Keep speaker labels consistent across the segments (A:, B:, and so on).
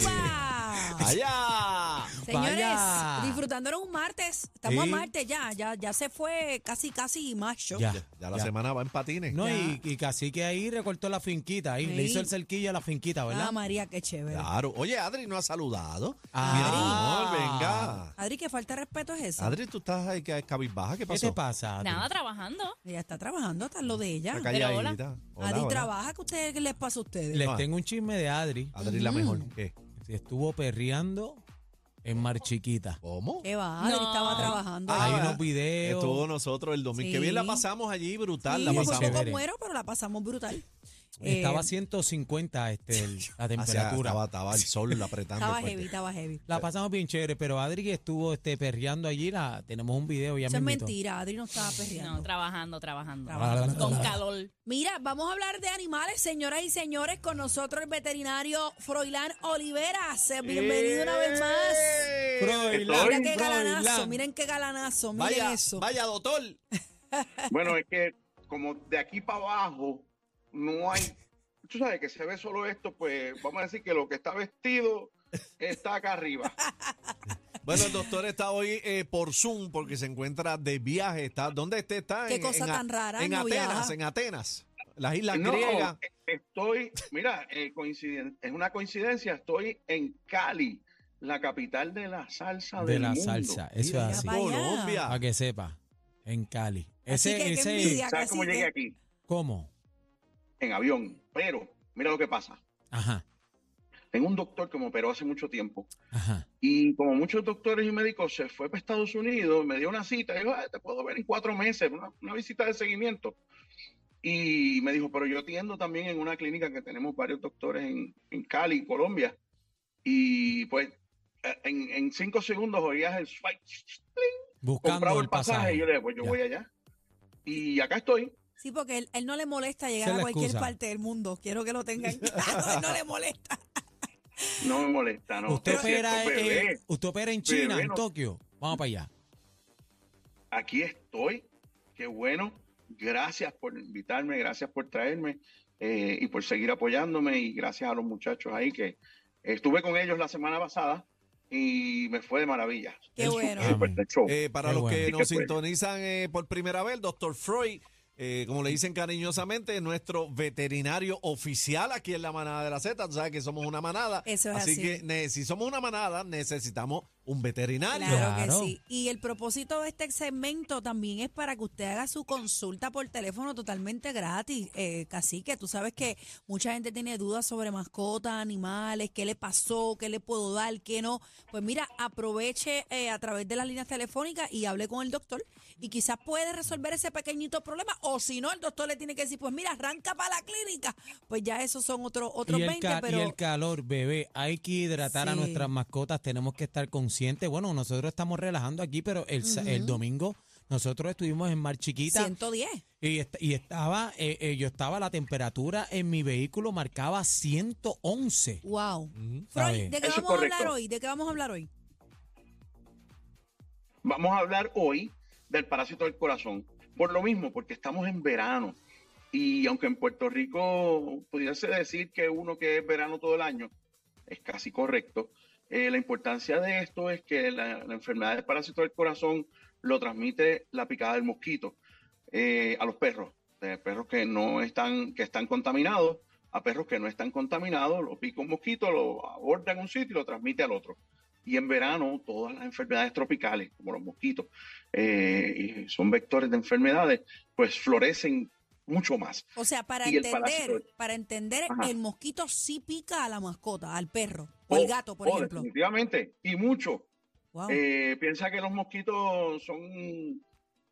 A: ¡Upa!
B: ¡Allá!
A: Señores,
C: Vaya.
A: disfrutándolo un martes. Estamos a martes ya, ya, ya se fue casi, casi macho.
C: Ya,
B: Ya la
C: ya.
B: semana va en patines.
C: No, y, y casi que ahí recortó la finquita, ahí le hizo el cerquillo a la finquita, ¿verdad?
A: Ah, María, qué chévere.
B: Claro. Oye, Adri no ha saludado.
C: Ah.
B: Mira, amor, venga.
A: Adri, qué falta de respeto es esa.
B: Adri, tú estás ahí que cabizbaja. ¿Qué
C: ¿Qué
B: pasó?
C: te pasa? Adri?
D: Nada, trabajando.
A: Ella está trabajando, hasta lo de ella.
B: Está
D: Pero hola.
B: calladita. Hola,
A: Adri
B: hola.
A: trabaja, ¿qué, ustedes, ¿qué les pasa a ustedes?
C: Les
B: Ah.
C: tengo un chisme de Adri.
B: Adri la mejor. ¿Qué?
C: Estuvo perreando en Mar Chiquita.
B: ¿Cómo?
A: ¿Qué va?
D: No.
A: estaba trabajando.
B: Ah,
C: Hay unos videos.
B: Estuvo nosotros el domingo. Qué
A: Sí.
B: bien la pasamos allí, brutal.
A: Sí,
B: la pasamos.
A: poco
C: Chévere.
A: muero, pero la pasamos brutal.
C: Estaba
A: Eh,
C: a 150 este, el- la
B: Hacia-
C: temperatura.
B: estaba, estaba el sol apretando.
A: Estaba
B: fuerte.
A: heavy, estaba heavy.
C: La pasamos bien chévere, pero Adri estuvo este, perreando allí, la, tenemos un video ya
A: Eso es
C: mismito.
A: mentira, Adri no estaba perreando.
D: No, trabajando, trabajando.
A: Trabajando.
D: Con calor.
A: Mira, vamos a hablar de animales, señoras y señores, con nosotros el veterinario Froilán Oliveras. Eh, Bienvenido una vez más.
C: Froilán,
A: Mira qué
C: Froilán.
A: galanazo, miren qué galanazo, miren
B: Vaya,
A: eso.
B: vaya, doctor.
E: Bueno, es que como de aquí para abajo no hay, tú sabes que se ve solo esto, pues vamos a decir que lo que está vestido está acá arriba.
B: Bueno, el doctor está hoy eh, por Zoom porque se encuentra de viaje. Está, ¿Dónde este está?
A: Qué
B: En-
A: cosa
B: en
A: tan rara,
B: En
A: no
B: Atenas,
A: viaja.
B: en Atenas. Las islas
E: No,
B: griegas.
E: estoy, mira, eh, coinciden- es una coincidencia, estoy en Cali, la capital de la salsa
C: De
E: del
C: la
E: mundo.
C: salsa, eso es así.
B: Colombia.
C: Para que sepa, en Cali.
A: Así
C: Ese,
A: que,
C: ese,
A: envidia.
E: ¿Sabes cómo llegué aquí?
C: ¿cómo?
E: En avión. Pero, mira lo que pasa.
C: Ajá,
E: Tengo un doctor que me operó hace mucho tiempo
C: ajá.
E: Y como muchos doctores y médicos se fue para Estados Unidos, me dio una cita, dijo, "Ah, te puedo ver en cuatro meses, una, una visita de seguimiento. Y me dijo, pero yo atiendo también en una clínica que tenemos varios doctores en, en Cali, Colombia. Y pues eh, en, en cinco segundos oías el swipe,
C: Buscando el
E: pasaje,
C: pasaje.
E: y yo le dije, pues yo
C: Ya.
E: voy allá. Y acá estoy.
A: Sí, porque él, él no le molesta llegar a cualquier
C: excusa.
A: parte del mundo. Quiero que lo tengan claro, él no le molesta.
E: No me molesta, ¿no?
C: Usted
E: cierto,
C: opera, eh, usted opera en China,
E: Bebé,
C: en. Tokio. Vamos para allá.
E: aquí estoy. Qué bueno. Gracias por invitarme, gracias por traerme eh, y por seguir apoyándome y gracias a los muchachos ahí que estuve con ellos la semana pasada y me fue de maravilla.
A: Qué bueno.
E: super- super.
B: Eh, para
C: Qué
B: los
C: bueno.
B: que nos sintonizan eh, por primera vez, el doctor Freud, eh, como le dicen cariñosamente, es nuestro veterinario oficial aquí en la manada de la Z. Tú sabes que somos una manada.
A: Eso es así.
B: que ne- si somos una manada, necesitamos un veterinario.
A: Claro,
C: Claro.
A: que sí. Y el propósito de este segmento también es para que usted haga su consulta por teléfono totalmente gratis. Eh, Cacique, tú sabes que mucha gente tiene dudas sobre mascotas, animales, qué le pasó, qué le puedo dar, qué no. Pues mira, aproveche eh, a través de las líneas telefónicas y hable con el doctor y quizás puede resolver ese pequeñito problema. O si no, el doctor le tiene que decir, pues mira, arranca para la clínica. Pues ya esos son otros otros
C: Y el,
A: 20,
C: ca- y
A: pero...
C: el calor, bebé, hay que hidratar a nuestras mascotas, tenemos que estar Bueno, nosotros estamos relajando aquí, pero el, sa- el domingo nosotros estuvimos en Mar Chiquita
A: 110.
C: y, est- y estaba, eh, eh, yo estaba, la temperatura en mi vehículo marcaba 111.
A: Wow. Freud. ¿de qué
E: Eso
A: vamos a hablar hoy? ¿De qué vamos a hablar hoy?
E: Vamos a hablar hoy del parásito del corazón. Por lo mismo, porque estamos en verano. Y aunque en Puerto Rico pudiese decir que uno que es verano todo el año, es casi correcto. La importancia de esto es que la, enfermedad del parásito del corazón lo transmite la picada del mosquito eh, a los perros. De perros que no están, que están contaminados, a perros que no están contaminados, lo pica un mosquito, lo aborda en un sitio y lo transmite al otro. Y en verano, todas las enfermedades tropicales, como los mosquitos, eh, son vectores de enfermedades, pues florecen mucho más.
A: O sea, para
E: Y
A: entender, para entender,
E: Ajá.
A: el mosquito sí pica a la mascota, al perro o
E: Oh,
A: al gato, por
E: oh,
A: ejemplo.
E: Definitivamente, y mucho.
A: Wow.
E: Eh, piensa que los mosquitos son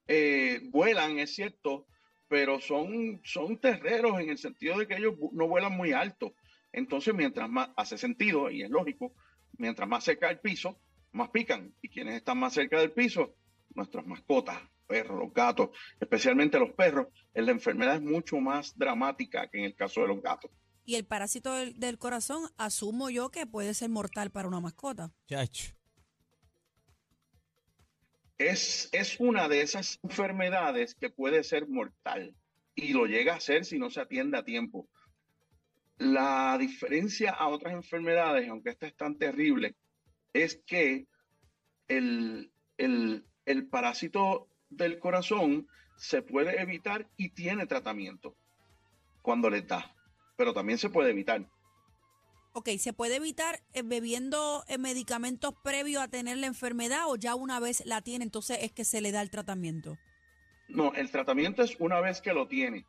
E: eh, vuelan, es cierto, pero son, son terreros en el sentido de que ellos no vuelan muy alto. Entonces, mientras más hace sentido y es lógico, mientras más cerca del piso, más pican. Y quienes están más cerca del piso, nuestras mascotas, perros, los gatos, especialmente los perros, eh, la enfermedad es mucho más dramática que en el caso de los gatos.
A: y el parásito del, del corazón, asumo yo que puede ser mortal para una mascota.
C: Chacho.
E: es, es una de esas enfermedades que puede ser mortal y lo llega a ser si no se atiende a tiempo. La diferencia a otras enfermedades, aunque esta es tan terrible, es que el, el, el parásito del corazón se puede evitar y tiene tratamiento cuando le da, pero también se puede evitar.
A: Ok, ¿se puede evitar eh, bebiendo eh, medicamentos previos a tener la enfermedad o ya una vez la tiene, entonces es que se le da el tratamiento?
E: No, el tratamiento es una vez que lo tiene,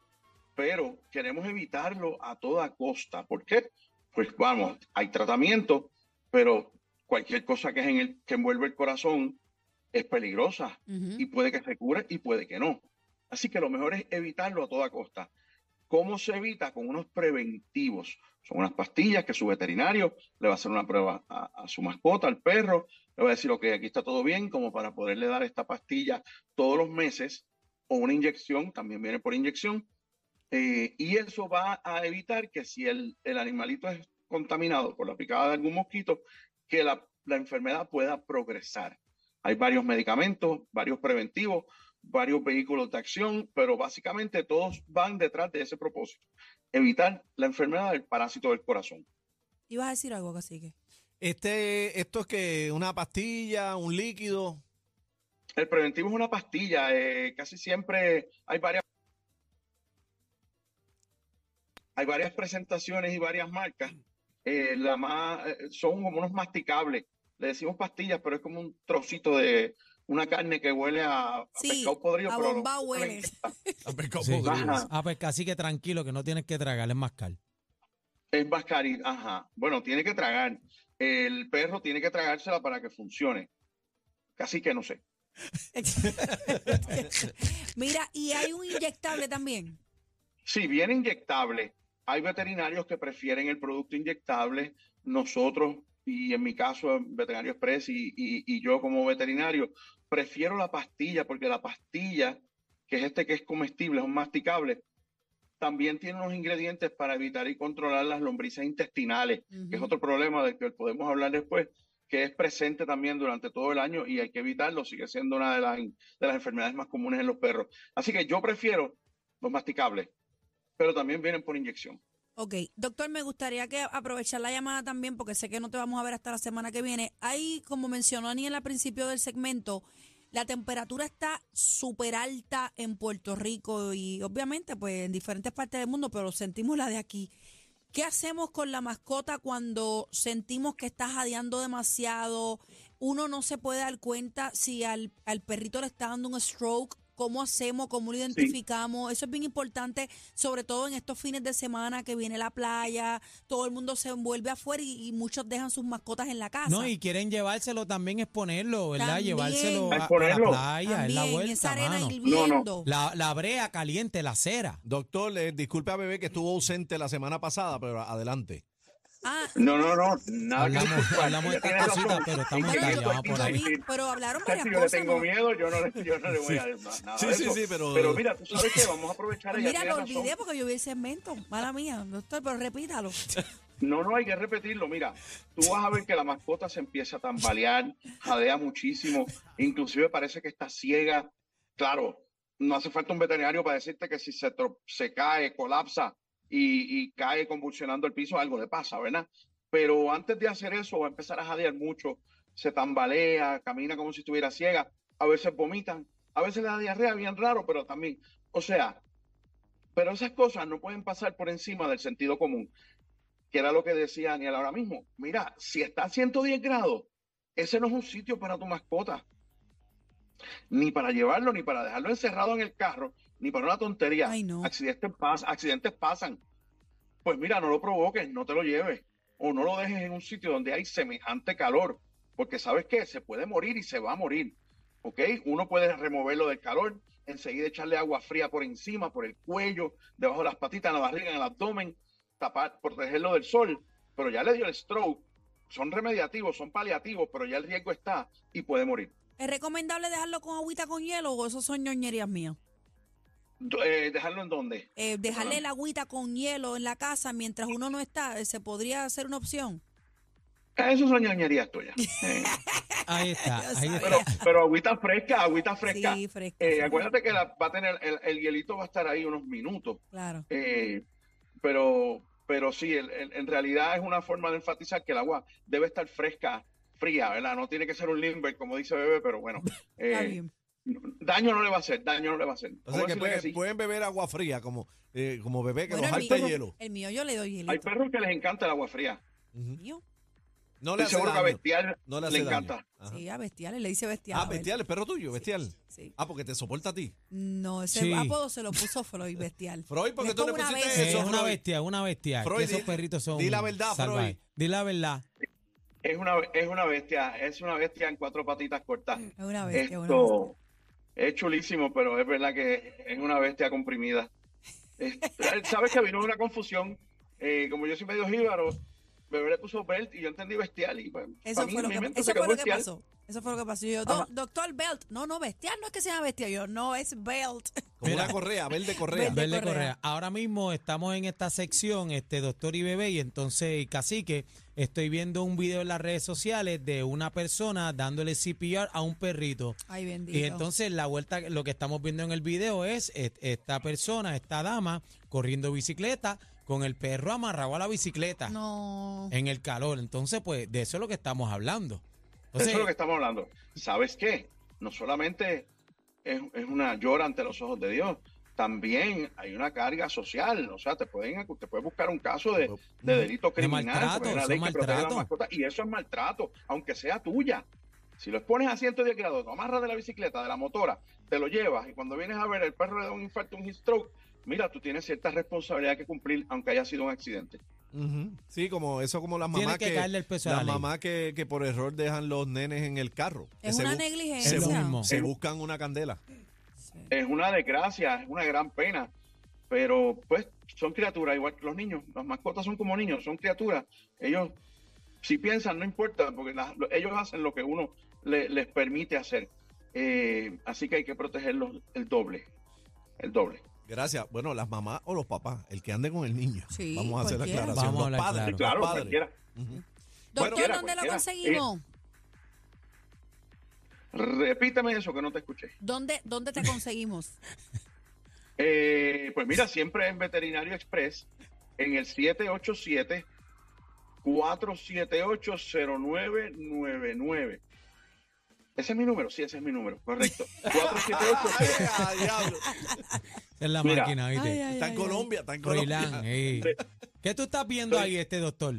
E: pero queremos evitarlo a toda costa. ¿Por qué? Pues vamos, hay tratamiento, pero cualquier cosa que, es en el, que envuelve el corazón es peligrosa y puede que se cure y puede que no. Así que lo mejor es evitarlo a toda costa. ¿Cómo se evita? Con unos preventivos. Son unas pastillas que su veterinario le va a hacer una prueba a, a su mascota, al perro, le va a decir, ok, aquí está todo bien, como para poderle dar esta pastilla todos los meses, o una inyección, también viene por inyección, eh, y eso va a evitar que si el, el animalito es contaminado por la picada de algún mosquito, que la, la enfermedad pueda progresar. Hay varios medicamentos, varios preventivos, varios vehículos de acción, pero básicamente todos van detrás de ese propósito, evitar la enfermedad del parásito del corazón.
A: ¿Ibas a decir algo, cacique?
B: Este, esto es que una pastilla, un líquido.
E: El preventivo es una pastilla, eh, casi siempre hay varias hay varias presentaciones y varias marcas. Eh, la más, eh, son como unos masticables. Le decimos pastillas, pero es como un trocito de una carne que huele a, a
A: Sí,
E: pescado podrido.
A: a
E: pero
A: bomba huele.
C: Sí.
E: Ajá.
C: Ah, pues casi que tranquilo, que no tienes que tragar, es mascar.
E: Es mascaril, ajá. Bueno, tiene que tragar. El perro tiene que tragársela para que funcione. Casi que no sé.
A: Mira, y hay un inyectable también.
E: Si bien inyectable, hay veterinarios que prefieren el producto inyectable. Nosotros, y en mi caso, Veterinario Express y, y- y yo como veterinario, prefiero la pastilla porque la pastilla, que es este que es comestible, es un masticable, también tiene unos ingredientes para evitar y controlar las lombrices intestinales, que es otro problema del que podemos hablar después, que es presente también durante todo el año y hay que evitarlo, sigue siendo una de las, de las enfermedades más comunes en los perros. Así que yo prefiero los masticables, pero también vienen por inyección.
A: Ok, doctor, me gustaría que aprovechar la llamada también, porque sé que no te vamos a ver hasta la semana que viene. Hay, como mencionó Aniel al principio del segmento, la temperatura está súper alta en Puerto Rico y obviamente pues en diferentes partes del mundo, pero sentimos la de aquí. ¿Qué hacemos con la mascota cuando sentimos que está jadeando demasiado? Uno no se puede dar cuenta si al, al perrito le está dando un stroke. ¿Cómo hacemos? ¿Cómo lo identificamos? Eso es bien importante, sobre todo en estos fines de semana que viene la playa, todo el mundo se envuelve afuera y, y muchos dejan sus mascotas en la casa.
C: No, y quieren llevárselo también, exponerlo, ¿verdad?
A: También.
C: Llevárselo a, a la playa, es la
A: esa
C: vuelta,
A: arena
C: mano.
A: hirviendo.
C: La, la brea caliente, la cera.
B: Doctor, eh, disculpe a Bebé que estuvo ausente la semana pasada, pero adelante.
A: Ah,
E: No, no, no, nada que
C: Hablamos-
E: disculpar,
C: hablamos de estas cositas, pero estamos
E: y
C: por ahí.
A: pero hablaron
E: Si
A: varias
E: yo le
A: cosas.
E: tengo
A: ¿no?
E: miedo, yo no le, yo no le voy a decir nada
B: Sí,
E: de
B: sí,
E: eso.
B: sí, pero-
E: Pero mira, tú sabes que vamos a aprovechar.
A: Mira, lo
E: razón.
A: olvidé porque yo vi el segmento. Mala mía, doctor, pero repítalo.
E: No, no hay que repetirlo. Mira, tú vas a ver que la mascota se empieza a tambalear, jadea muchísimo, inclusive parece que está ciega. Claro, no hace falta un veterinario para decirte que si se cae, colapsa y, cae convulsionando el piso, algo le pasa, ¿verdad? Pero antes de hacer eso, va a empezar a jadear mucho, se tambalea, camina como si estuviera ciega, a veces vomitan, a veces le da diarrea, bien raro, pero también, o sea, pero esas cosas no pueden pasar por encima del sentido común que era lo que decía Daniel ahora mismo. Mira, si está a 110 grados, ese no es un sitio para tu mascota. Ni para llevarlo, ni para dejarlo encerrado en el carro, ni para una tontería.
A: Ay, no.
E: accidentes, pas- accidentes pasan. Pues mira, no lo provoques, no te lo lleves. O no lo dejes en un sitio donde hay semejante calor. Porque sabes qué, se puede morir y se va a morir. ¿Ok? Uno puede removerlo del calor, enseguida echarle agua fría por encima, por el cuello, debajo de las patitas, en la barriga, en el abdomen, tapar, protegerlo del sol, pero ya le dio el stroke. Son remediativos, son paliativos, pero ya el riesgo está y puede morir.
A: ¿Es recomendable dejarlo con agüita con hielo o eso son ñoñerías mías?
E: Eh, ¿Dejarlo en dónde?
A: Eh, dejarle el agüita con hielo en la casa mientras uno no está, eh, ¿se podría hacer una opción?
E: Eso son ñoñerías tuyas. Eh,
C: Ahí está, ahí
E: pero,
C: está.
E: pero agüita fresca, agüita fresca.
A: Sí, fresca.
E: Eh,
A: sí,
E: acuérdate que la- va a tener, el, el hielito va a estar ahí unos minutos.
A: Claro.
E: Eh, pero pero sí, el- el- en realidad es una forma de enfatizar que el agua debe estar fresca, fría, ¿verdad? No tiene que ser un limber, como dice Bebé, pero bueno,
A: Está bien.
E: Daño no le va a hacer, daño no le va a hacer.
B: O sea que pueden,
E: sí.
B: pueden beber agua fría como, eh, como bebé que
A: Bueno,
B: nos
A: mío,
B: hielo.
A: el mío yo le doy
E: Hay
A: hielito.
E: perros que les encanta el agua fría.
B: Ujú.
A: Mío.
B: No le hace
E: seguro que a
B: daño.
E: Bestial
B: No le
E: le, encanta.
A: Sí, a bestiales, le dice bestial.
B: Ah, bestial, el perro tuyo, bestial.
A: Sí.
B: Ah, porque te soporta a ti.
A: No, ese
C: Sí.
A: apodo se lo puso Freud, bestial.
B: Freud, ¿por qué
A: Es
B: tú le
A: una
B: pusiste
A: bestia.
C: Es
B: eso,
C: una
B: Freud?
C: bestia, una bestia.
B: Freud,
C: que esos
B: di-
C: perritos son
B: di la verdad,
C: salvajes.
B: Freud.
C: Di la verdad.
E: Es una, es una bestia, es una bestia en cuatro patitas cortas.
A: Es una bestia, es una bestia.
E: Es chulísimo, pero es verdad que es una bestia comprimida. Es- Sabes que vino una confusión. Eh, como yo soy medio jíbaro, Bebé le puso Belt y yo entendí bestial. Y
A: Eso
E: mí,
A: fue lo que,
E: mente
A: eso
E: se
A: fue
E: quedó
A: lo que
E: bestial.
A: pasó. Eso fue lo que pasó. Y yo, "Do- doctor Belt. No, no, bestial no es que sea bestia. Yo, no, es Belt.
B: Como
C: Mira.
B: una correa, verde correa.
A: Verde.
C: Verde
A: Correa.
C: Correa. Ahora mismo estamos en esta sección, este doctor y bebé, y entonces, y cacique, estoy viendo un video en las redes sociales de una persona dándole CPR a un perrito.
A: Ay, bendito.
C: Y entonces la vuelta, lo que estamos viendo en el video es est- esta persona, esta dama, corriendo bicicleta con el perro amarrado a la bicicleta
A: No.
C: en el calor. Entonces, pues, de eso es lo que estamos hablando.
E: Eso
C: Entonces,
E: es lo que estamos hablando. ¿Sabes qué? No solamente es, es una llora ante los ojos de Dios, también hay una carga social. O sea, te pueden, te puedes buscar un caso de, de delito
C: De
E: criminal.
C: maltrato,
E: la
C: eso
E: ley
C: es
E: que protege a las
C: maltrato.
E: mascotas, y eso es maltrato, aunque sea tuya. Si lo expones a 110 grados, lo amarras de la bicicleta, de la motora, te lo llevas y cuando vienes a ver el perro le da un infarto, un heat stroke, mira, tú tienes cierta responsabilidad que cumplir aunque haya sido un accidente.
B: Sí, como eso como las mamás
C: que
B: que,
C: caerle el peso a la
B: las mamás que, que por error dejan los nenes en el carro.
A: Es
B: se
A: una
B: bu-
A: negligencia.
B: Se, bu- se buscan una candela.
A: Sí.
E: es una desgracia, es una gran pena, pero pues son criaturas igual que los niños, las mascotas son como niños, son criaturas, ellos si piensan no importa, porque ellos hacen lo que uno le- les permite hacer, Eh, así que hay que protegerlos el doble, el doble.
B: Gracias. Bueno, las mamás o los papás, el que ande con el niño.
A: Sí,
B: Vamos a hacer la aclaración.
C: Vamos a
B: los padres,
C: claro.
B: los
E: Claro,
B: padres.
E: cualquiera.
A: Doctor,
B: Bueno,
A: ¿dónde lo
E: cualquiera.
A: conseguimos?
E: Repítame eso que no te escuché.
A: ¿Dónde, ¿Dónde te conseguimos?
E: Eh, pues mira, siempre en Veterinario Express, en el 787-478-0999. Ese es mi número, sí, ese es mi número, correcto. 478
B: Ay, diablo.
C: esa es la
E: Mira.
C: máquina, ¿viste?
A: Ay, ay,
B: Está en
A: ay,
B: Colombia, está en Colombia.
C: Froilán, ey. ¿Qué tú estás viendo ahí, este doctor?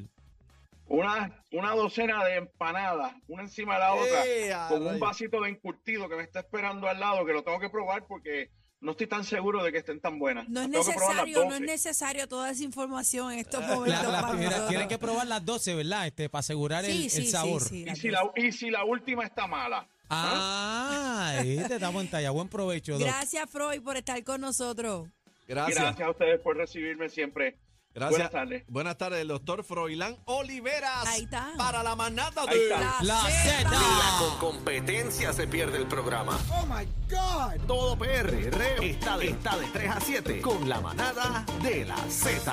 E: una, una docena de empanadas, una encima de la otra,
B: ¡Eh, a
E: con un
B: rayos!
E: vasito de encurtido que me está esperando al lado, que lo tengo que probar porque no estoy tan seguro de que estén tan buenas.
A: No es
E: Tengo que probar las
A: necesario, no es
E: 12.
A: necesario toda esa información en estos
C: La-
A: momentos.
C: la-
A: para
C: mira,
A: nosotros.
C: tienen que probar las 12, ¿verdad? Este, para asegurar el,
A: Sí,
C: el
A: sí, sí,
C: sabor.
A: sí,
E: Y
A: las
E: si,
A: dos.
E: la, y si la última está mala.
C: Ah, este estamos en talla. Buen provecho, Doc.
A: Gracias, Freud, por estar con nosotros.
B: Gracias.
E: Gracias a ustedes por recibirme siempre.
B: Gracias.
E: Buenas tardes.
B: Buenas tardes, el doctor Froilán Oliveras.
A: Ahí está.
B: Para la manada de...
C: La
A: Zeta.
C: Z.
D: Con competencia se pierde el programa.
F: Oh my God.
D: Todo PR está de, está de 3 a 7 con la manada de la Z.